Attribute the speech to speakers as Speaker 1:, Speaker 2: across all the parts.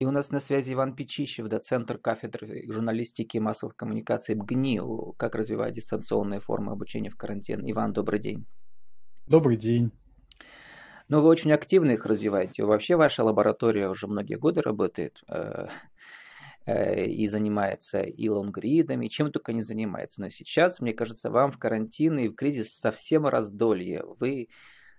Speaker 1: И у нас на связи Иван Печищев, доцентр кафедры журналистики и массовых коммуникаций БГНИУ. Как развивать дистанционные формы обучения в карантин? Иван, добрый день.
Speaker 2: Добрый день.
Speaker 1: Ну, вы очень активно их развиваете. Вообще ваша лаборатория уже многие годы работает э, э, и занимается и лонгридами, чем только не занимается. Но сейчас, мне кажется, вам в карантин и в кризис совсем раздолье. Вы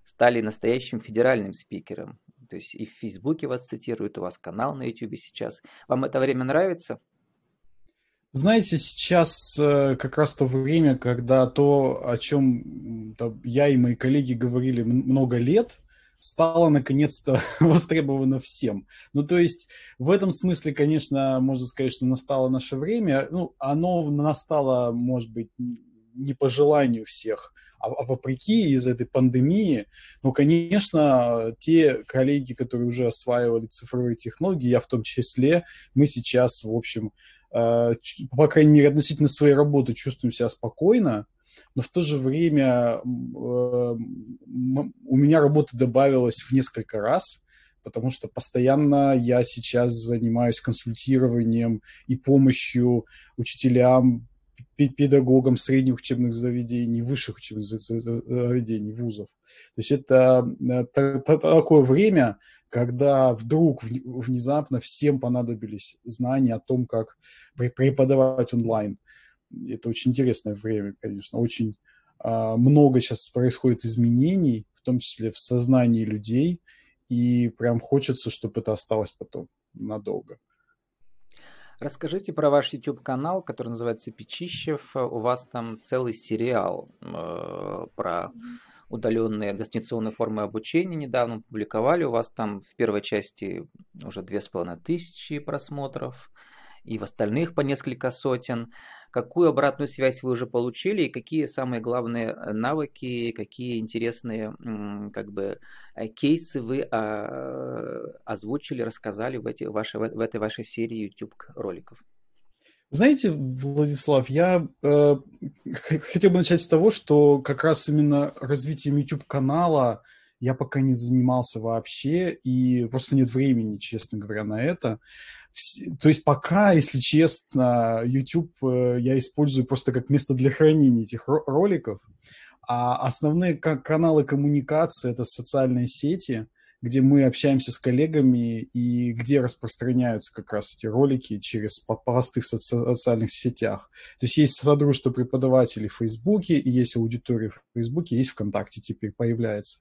Speaker 1: стали настоящим федеральным спикером. То есть и в Фейсбуке вас цитируют, у вас канал на Ютубе сейчас. Вам это время нравится?
Speaker 2: Знаете, сейчас э, как раз то время, когда то, о чем я и мои коллеги говорили много лет, стало наконец-то востребовано всем. Ну, то есть в этом смысле, конечно, можно сказать, что настало наше время. Ну, оно настало, может быть, не по желанию всех, а, а вопреки из этой пандемии, ну, конечно, те коллеги, которые уже осваивали цифровые технологии, я в том числе, мы сейчас, в общем, э, по крайней мере, относительно своей работы чувствуем себя спокойно, но в то же время э, у меня работы добавилось в несколько раз, потому что постоянно я сейчас занимаюсь консультированием и помощью учителям педагогам средних учебных заведений, высших учебных заведений, вузов. То есть это, это такое время, когда вдруг внезапно всем понадобились знания о том, как преподавать онлайн. Это очень интересное время, конечно. Очень а, много сейчас происходит изменений, в том числе в сознании людей, и прям хочется, чтобы это осталось потом надолго.
Speaker 1: Расскажите про ваш YouTube-канал, который называется Печищев. У вас там целый сериал э, про удаленные дистанционные формы обучения недавно публиковали. У вас там в первой части уже две с половиной тысячи просмотров и в остальных по несколько сотен. Какую обратную связь вы уже получили и какие самые главные э, навыки, какие интересные как бы э, кейсы вы а, озвучили, рассказали в, эти, ваши, в этой вашей серии YouTube роликов?
Speaker 2: Знаете, Владислав, я э, хотел бы начать с того, что как раз именно развитием YouTube-канала я пока не занимался вообще, и просто нет времени, честно говоря, на это. То есть пока, если честно, YouTube э, я использую просто как место для хранения этих роликов, а основные каналы коммуникации – это социальные сети, где мы общаемся с коллегами и где распространяются как раз эти ролики через простых социальных сетях. То есть есть содружество преподавателей в Фейсбуке, и есть аудитория в Фейсбуке, есть ВКонтакте теперь появляется.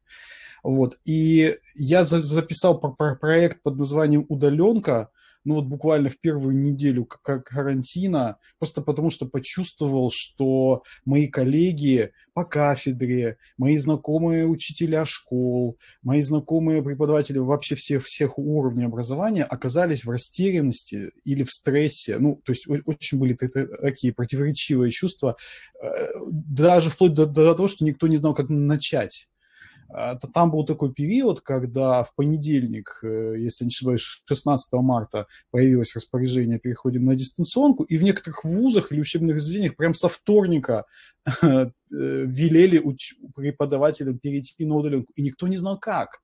Speaker 2: Вот. И я записал проект под названием «Удаленка», ну вот буквально в первую неделю карантина, просто потому что почувствовал, что мои коллеги по кафедре, мои знакомые учителя школ, мои знакомые преподаватели вообще всех, всех уровней образования оказались в растерянности или в стрессе. Ну, то есть очень были такие противоречивые чувства, э, даже вплоть до, до того, что никто не знал, как начать. А, там был такой период, когда в понедельник, э, если не ошибаюсь, 16 марта появилось распоряжение о переходе на дистанционку, и в некоторых вузах или учебных заведениях прям со вторника э, велели уч- преподавателям перейти на удаленку, и никто не знал как.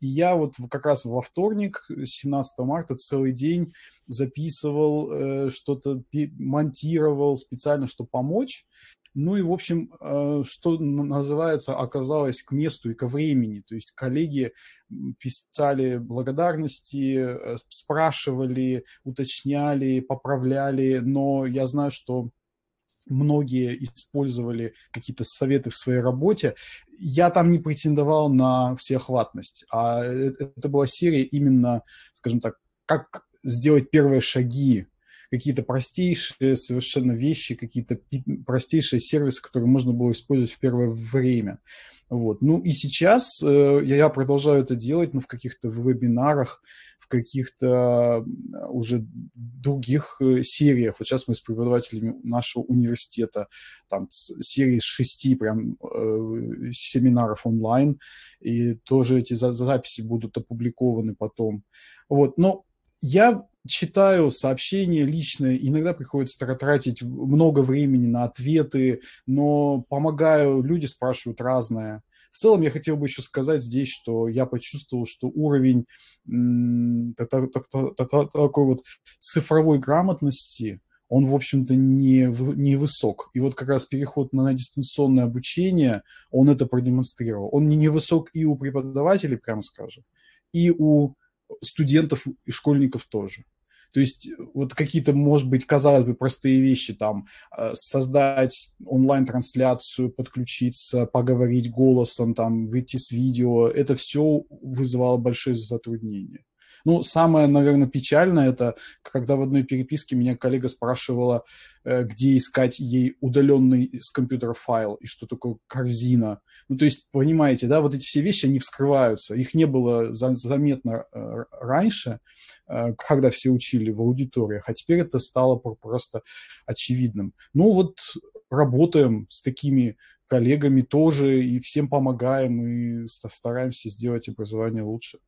Speaker 2: И я вот как раз во вторник, 17 марта, целый день записывал, э, что-то монтировал специально, чтобы помочь. Ну и, в общем, э, что называется, оказалось к месту и ко времени. То есть коллеги писали благодарности, э, спрашивали, уточняли, поправляли, но я знаю, что многие использовали какие-то советы в своей работе. Я там не претендовал на всеохватность, а э, это была серия именно, скажем так, как сделать первые шаги какие-то простейшие совершенно вещи, какие-то простейшие сервисы, которые можно было использовать в первое время. Вот. Ну и сейчас э, я продолжаю это делать, ну, в каких-то вебинарах, в каких-то уже других э, сериях. Вот сейчас мы с преподавателями нашего университета, там серии из шести прям э, семинаров онлайн, и тоже эти записи будут опубликованы потом. Вот. Но я читаю сообщения личные, иногда приходится тратить много времени на ответы, но помогаю, люди спрашивают разное. В целом я хотел бы еще сказать здесь, что я почувствовал, что уровень такой вот цифровой грамотности, он, в общем-то, не, не высок. И вот как раз переход на, дистанционное обучение, он это продемонстрировал. Он не невысок и у преподавателей, прямо скажем, и у студентов и школьников тоже. То есть вот какие-то, может быть, казалось бы, простые вещи, там, э, создать онлайн-трансляцию, подключиться, поговорить голосом, там, выйти с видео, это все вызывало большое затруднение. Ну, самое, наверное, печальное, это когда в одной переписке меня коллега спрашивала, э, где искать ей удаленный с компьютера файл и что такое корзина. Ну, то есть, понимаете, да, вот эти все вещи, они вскрываются. Их не было заметно э, раньше, э, когда все учили в аудиториях, а теперь это стало просто очевидным. Ну, вот работаем с такими коллегами тоже и всем помогаем и стараемся сделать образование лучше.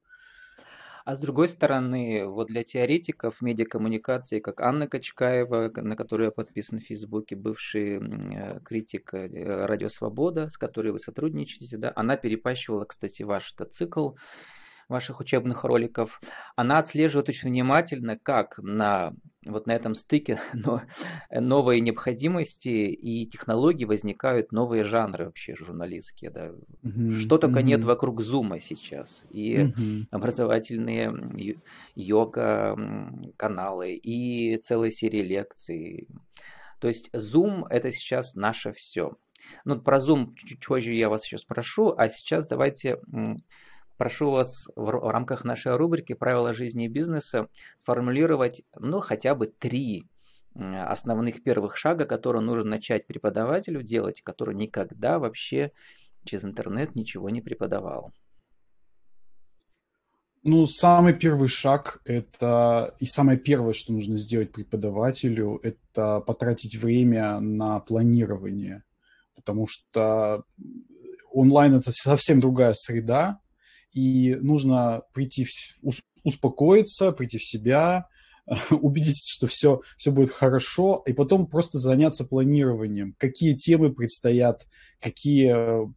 Speaker 1: А с другой стороны, вот для теоретиков медиакоммуникации, как Анна Качкаева, на которую я подписан в Фейсбуке, бывший э, критик э, Радио Свобода, с которой вы сотрудничаете, да, она перепащивала, кстати, ваш цикл ваших учебных роликов, она отслеживает очень внимательно, как на вот на этом стыке но, новые необходимости и технологии возникают новые жанры вообще журналистские. Да. Mm-hmm. Что только mm-hmm. нет вокруг зума сейчас. И mm-hmm. образовательные йога-каналы, и целые серии лекций. То есть Zoom это сейчас наше все. Ну, про Zoom чуть позже я вас еще спрошу, а сейчас давайте прошу вас в рамках нашей рубрики «Правила жизни и бизнеса» сформулировать, ну, хотя бы три основных первых шага, которые нужно начать преподавателю делать, который никогда вообще через интернет ничего не преподавал.
Speaker 2: Ну, самый первый шаг это и самое первое, что нужно сделать преподавателю, это потратить время на планирование, потому что онлайн это совсем другая среда, и нужно прийти, успокоиться, прийти в себя, убедиться, что все, все будет хорошо, и потом просто заняться планированием, какие темы предстоят, какие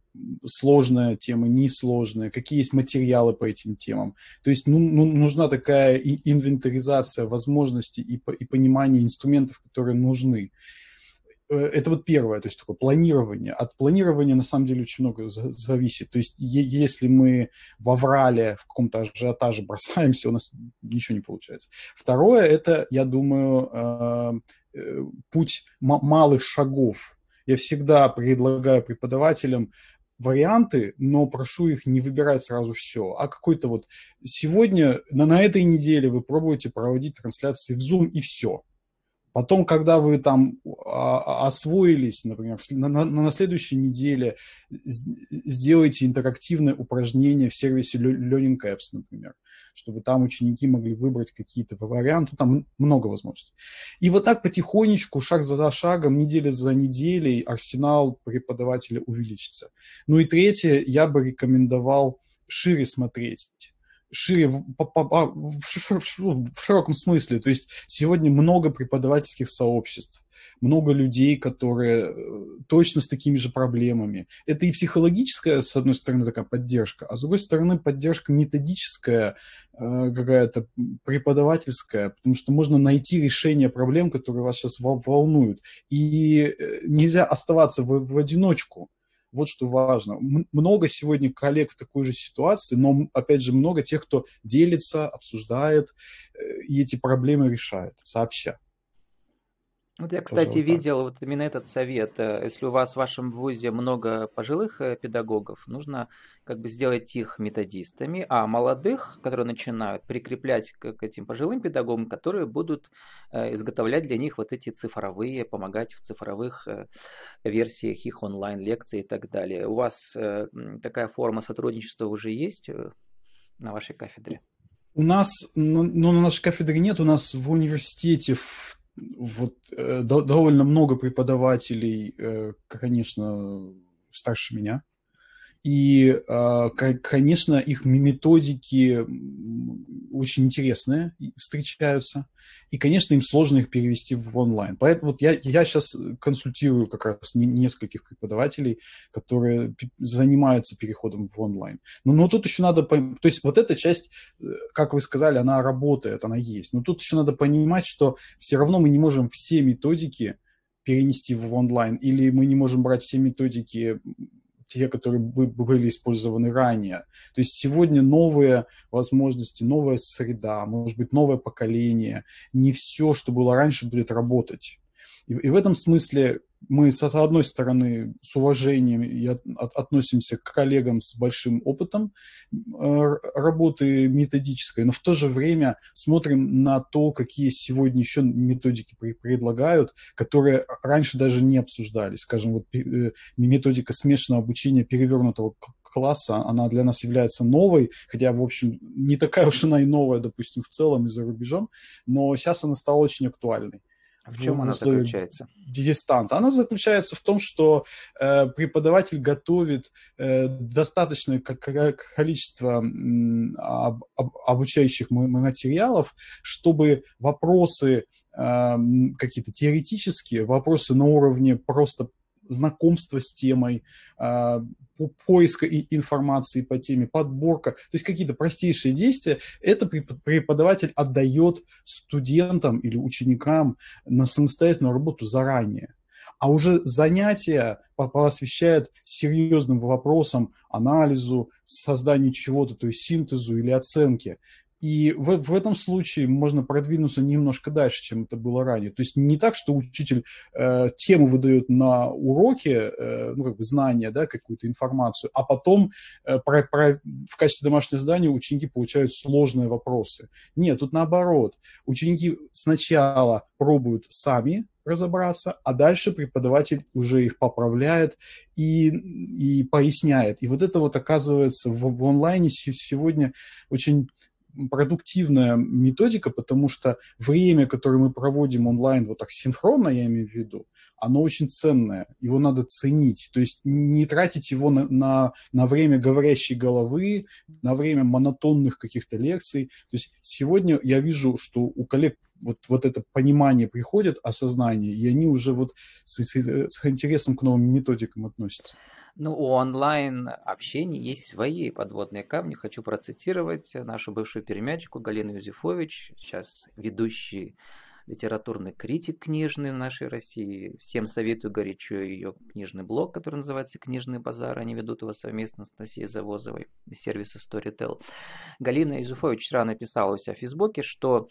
Speaker 2: сложные темы, несложные, какие есть материалы по этим темам. То есть ну, ну, нужна такая инвентаризация возможностей и, и понимание инструментов, которые нужны. Э, это вот первое, то есть такое планирование. От планирования на самом деле очень много зависит. То есть если мы в аврале, в каком-то ажиотаже бросаемся, у нас ничего не получается. Второе, это, я думаю, э, э, путь малых шагов. Я всегда предлагаю преподавателям варианты, но прошу их не выбирать сразу все, а какой-то вот сегодня, на, на этой неделе вы пробуете проводить трансляции в Zoom и все. Потом, когда вы там а, освоились, например, на, на, на следующей неделе сделайте интерактивное упражнение в сервисе Learning Apps, например, чтобы там ученики могли выбрать какие-то варианты, там много возможностей. И вот так потихонечку, шаг за шагом, неделя за неделей арсенал преподавателя увеличится. Ну и третье, я бы рекомендовал шире смотреть шире, а, в широком смысле. То есть сегодня много преподавательских сообществ, много людей, которые э, точно с такими же проблемами. Это и психологическая, с одной стороны, такая поддержка, а с другой стороны, поддержка методическая, э, какая-то преподавательская, потому что можно найти решение проблем, которые вас сейчас волнуют. И э, нельзя оставаться в, в одиночку. Вот что важно. Много сегодня коллег в такой же ситуации, но, опять же, много тех, кто делится, обсуждает э, и эти проблемы решает сообща.
Speaker 1: Вот я, кстати, Пожалуйста. видел вот именно этот совет. Э, если у вас в вашем вузе много пожилых э, педагогов, нужно как бы сделать их методистами, а молодых, которые начинают, прикреплять к, этим пожилым педагогам, которые будут э, изготовлять для них вот эти цифровые, помогать в цифровых версиях их онлайн-лекций и так далее. У вас такая форма сотрудничества уже есть на вашей кафедре?
Speaker 2: У нас, ну, ну, на нашей кафедре нет, у нас в университете в вот э, довольно много преподавателей, э, конечно, старше меня. И, э, конечно, их методики очень интересные встречаются. И, конечно, им сложно их перевести в онлайн. Поэтому вот я, я сейчас консультирую как раз нескольких преподавателей, которые занимаются переходом в онлайн. Но, но тут еще надо... То есть вот эта часть, э, как вы сказали, она работает, она есть. Но тут еще надо понимать, что все равно мы не можем все методики перенести в онлайн, или мы не можем брать все методики те, которые были использованы ранее. То есть сегодня новые возможности, новая среда, может быть, новое поколение. Не все, что было раньше, будет работать. И, и в этом смысле мы, с одной стороны, с уважением относимся к коллегам с большим опытом э, работы методической, но в то же время смотрим на то, какие сегодня еще методики предлагают, которые раньше даже не обсуждались. Скажем, вот э, методика смешанного обучения перевернутого класса, она для нас является новой, хотя, в общем, не такая уж она и новая, допустим, в целом и за рубежом, но сейчас она стала очень актуальной.
Speaker 1: В чем в она заключается?
Speaker 2: Дистант. Она заключается в том, что э, преподаватель готовит э, достаточное количество э, об, об, обучающих материалов, чтобы вопросы э, какие-то теоретические, вопросы на уровне просто знакомства с темой, а, поиска информации по теме, подборка, то есть какие-то простейшие действия, это преподаватель отдает студентам или ученикам на самостоятельную работу заранее. А уже занятия посвящает серьезным вопросам, анализу, созданию чего-то, то есть синтезу или оценке. И в, в этом случае можно продвинуться немножко дальше, чем это было ранее. То есть не так, что учитель э, тему выдает на уроке, э, ну, как бы знания, да, какую-то информацию, а потом э, про, про, в качестве домашнего задания ученики получают сложные вопросы. Нет, тут наоборот. Ученики сначала пробуют сами разобраться, а дальше преподаватель уже их поправляет и, и поясняет. И вот это вот оказывается в, в онлайне сегодня очень продуктивная методика, потому что время, которое мы проводим онлайн, вот так синхронно, я имею в виду, оно очень ценное, его надо ценить. То есть не тратить его на, на, на время говорящей головы, на время монотонных каких-то лекций. То есть сегодня я вижу, что у коллег вот, вот это понимание приходит, осознание, и они уже вот с, с, с интересом к новым методикам относятся.
Speaker 1: Ну, у онлайн-общения есть свои подводные камни. Хочу процитировать нашу бывшую перемячку Галину Юзефович, сейчас ведущий литературный критик книжный в нашей России. Всем советую горячо ее книжный блог, который называется «Книжный базар». Они ведут его совместно с Насией Завозовой из сервиса Storytel. Галина Изуфович вчера написала у себя в Фейсбуке, что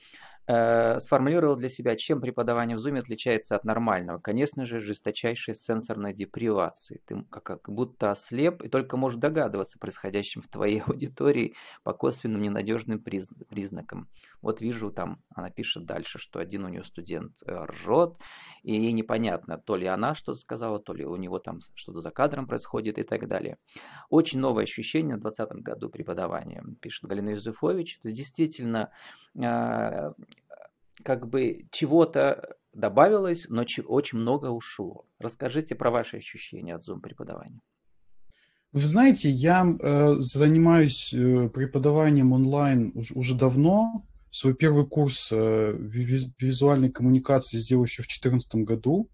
Speaker 1: Э, сформулировал для себя, чем преподавание в Zoom отличается от нормального. Конечно же, жесточайшей сенсорной депривации. Ты как, будто ослеп и только можешь догадываться происходящим в твоей аудитории по косвенным ненадежным признакам. Вот вижу там, она пишет дальше, что один у нее студент э, ржет, и ей непонятно, то ли она что-то сказала, то ли у него там что-то за кадром происходит и так далее. Очень новое ощущение в 2020 году преподавания, пишет Галина Юзефович. То есть действительно э, как бы чего-то добавилось, но очень много ушло. Расскажите про ваши ощущения от Zoom преподавания.
Speaker 2: Вы знаете, я э, занимаюсь э, преподаванием онлайн уже, уже давно. Свой первый курс э, визуальной коммуникации сделал еще в 2014 году.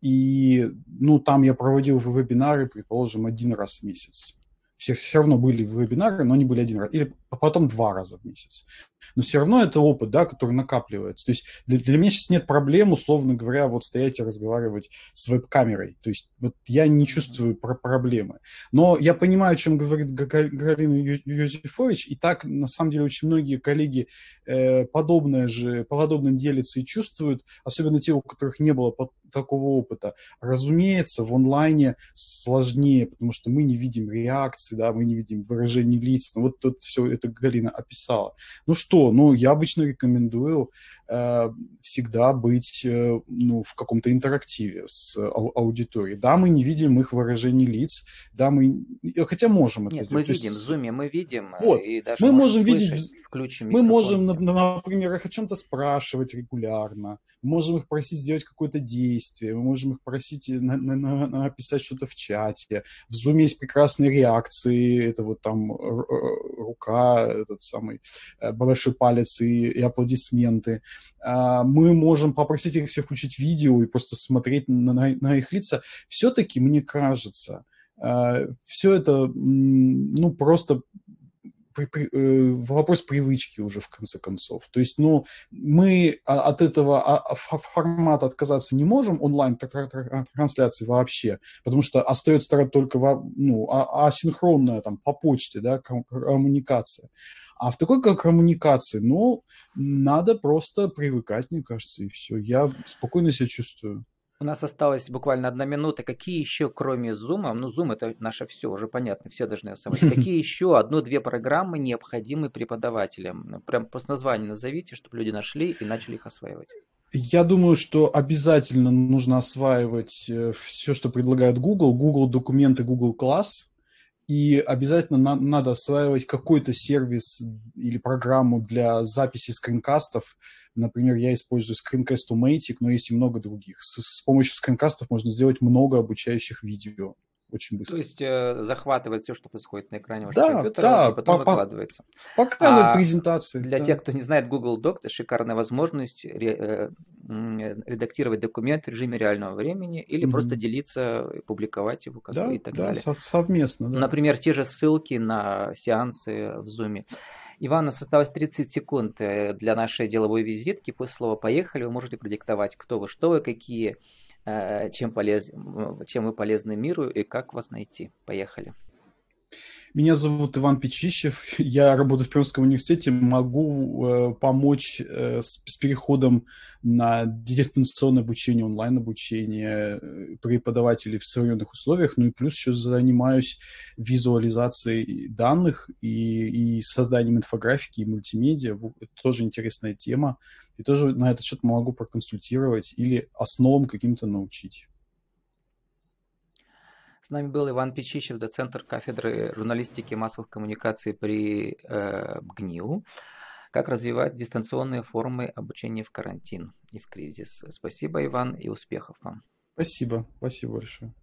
Speaker 2: И ну, там я проводил вебинары, предположим, один раз в месяц. Все, все равно были вебинары, но они были один раз. Или потом два раза в месяц но все равно это опыт, да, который накапливается. То есть для, для меня сейчас нет проблем, условно говоря, вот стоять и разговаривать с веб-камерой. То есть вот я не чувствую про проблемы. Но я понимаю, о чем говорит Галина Юзефович, и так, на самом деле, очень многие коллеги э, подобное же, по подобным делятся и чувствуют, особенно те, у которых не было такого опыта. Разумеется, в онлайне сложнее, потому что мы не видим реакции, да, мы не видим выражений лиц. Ну, вот тут все это Галина описала. Ну что, ну я обычно рекомендую э, всегда быть э, ну, в каком-то интерактиве с ау- аудиторией. Да, мы не видим их выражений лиц, да, мы, хотя можем
Speaker 1: это Нет, сделать. мы видим, есть... в Zoom мы видим,
Speaker 2: э, вот, и даже мы можем видеть, включим мы можем, например, их о чем-то спрашивать регулярно, можем их просить сделать какое-то действие, мы можем их просить на, на, на, написать что-то в чате. В Zoom есть прекрасные реакции, это вот там рука этот самый э, большой палец и, и аплодисменты. А, мы можем попросить их всех включить видео и просто смотреть на, на, на их лица. Все-таки, мне кажется, э, все это, ну, просто Э, вопрос привычки уже в конце концов. То есть, ну, мы от этого а, формата отказаться не можем, онлайн-трансляции вообще, потому что остается только ну, а, асинхронная там по почте, да, коммуникация. А в такой как коммуникации, ну, надо просто привыкать, мне кажется, и все. Я спокойно себя чувствую.
Speaker 1: У нас осталась буквально одна минута. Какие еще, кроме Zoom, ну Zoom это наше все, уже понятно, все должны освоить. Какие еще одну-две программы необходимы преподавателям? Ну, прям просто название назовите, чтобы люди нашли и начали их осваивать.
Speaker 2: Я думаю, что обязательно нужно осваивать э, все, что предлагает Google. Google документы, Google класс. И обязательно на, надо осваивать какой-то сервис или программу для записи скринкастов, Например, я использую Screencast-O-Matic, но есть и много других. С, с помощью скринкастов можно сделать много обучающих видео очень быстро.
Speaker 1: То есть э, захватывает все, что происходит на экране вашего да, компьютера, да, и потом по, выкладывается.
Speaker 2: Показывает а презентации.
Speaker 1: Для да. тех, кто не знает, Google Doc – это шикарная возможность ре, э, редактировать документ в режиме реального времени или mm-hmm. просто делиться, публиковать его как да, и так да, далее.
Speaker 2: Да, совместно. Да.
Speaker 1: Например, те же ссылки на сеансы в Zoom. Иван, у нас осталось 30 секунд э, для нашей деловой визитки. После слова «поехали» вы можете продиктовать, кто вы, что вы, какие, э, чем, полез... чем вы полезны миру и как вас найти. Поехали.
Speaker 2: Меня зовут Иван Печищев, я работаю в Пермском университете, могу э, помочь э, с, с переходом на дистанционное обучение, онлайн-обучение э, преподавателей в современных условиях, ну и плюс еще занимаюсь визуализацией данных и, и созданием инфографики и мультимедиа. Это тоже интересная тема, и тоже на этот счет могу проконсультировать или основам каким-то научить.
Speaker 1: С нами был Иван Печищев, доцентр кафедры журналистики и массовых коммуникаций при э, ГНИУ. Как развивать дистанционные формы обучения в карантин и в кризис. Спасибо, Иван, и успехов вам.
Speaker 2: Спасибо, спасибо большое.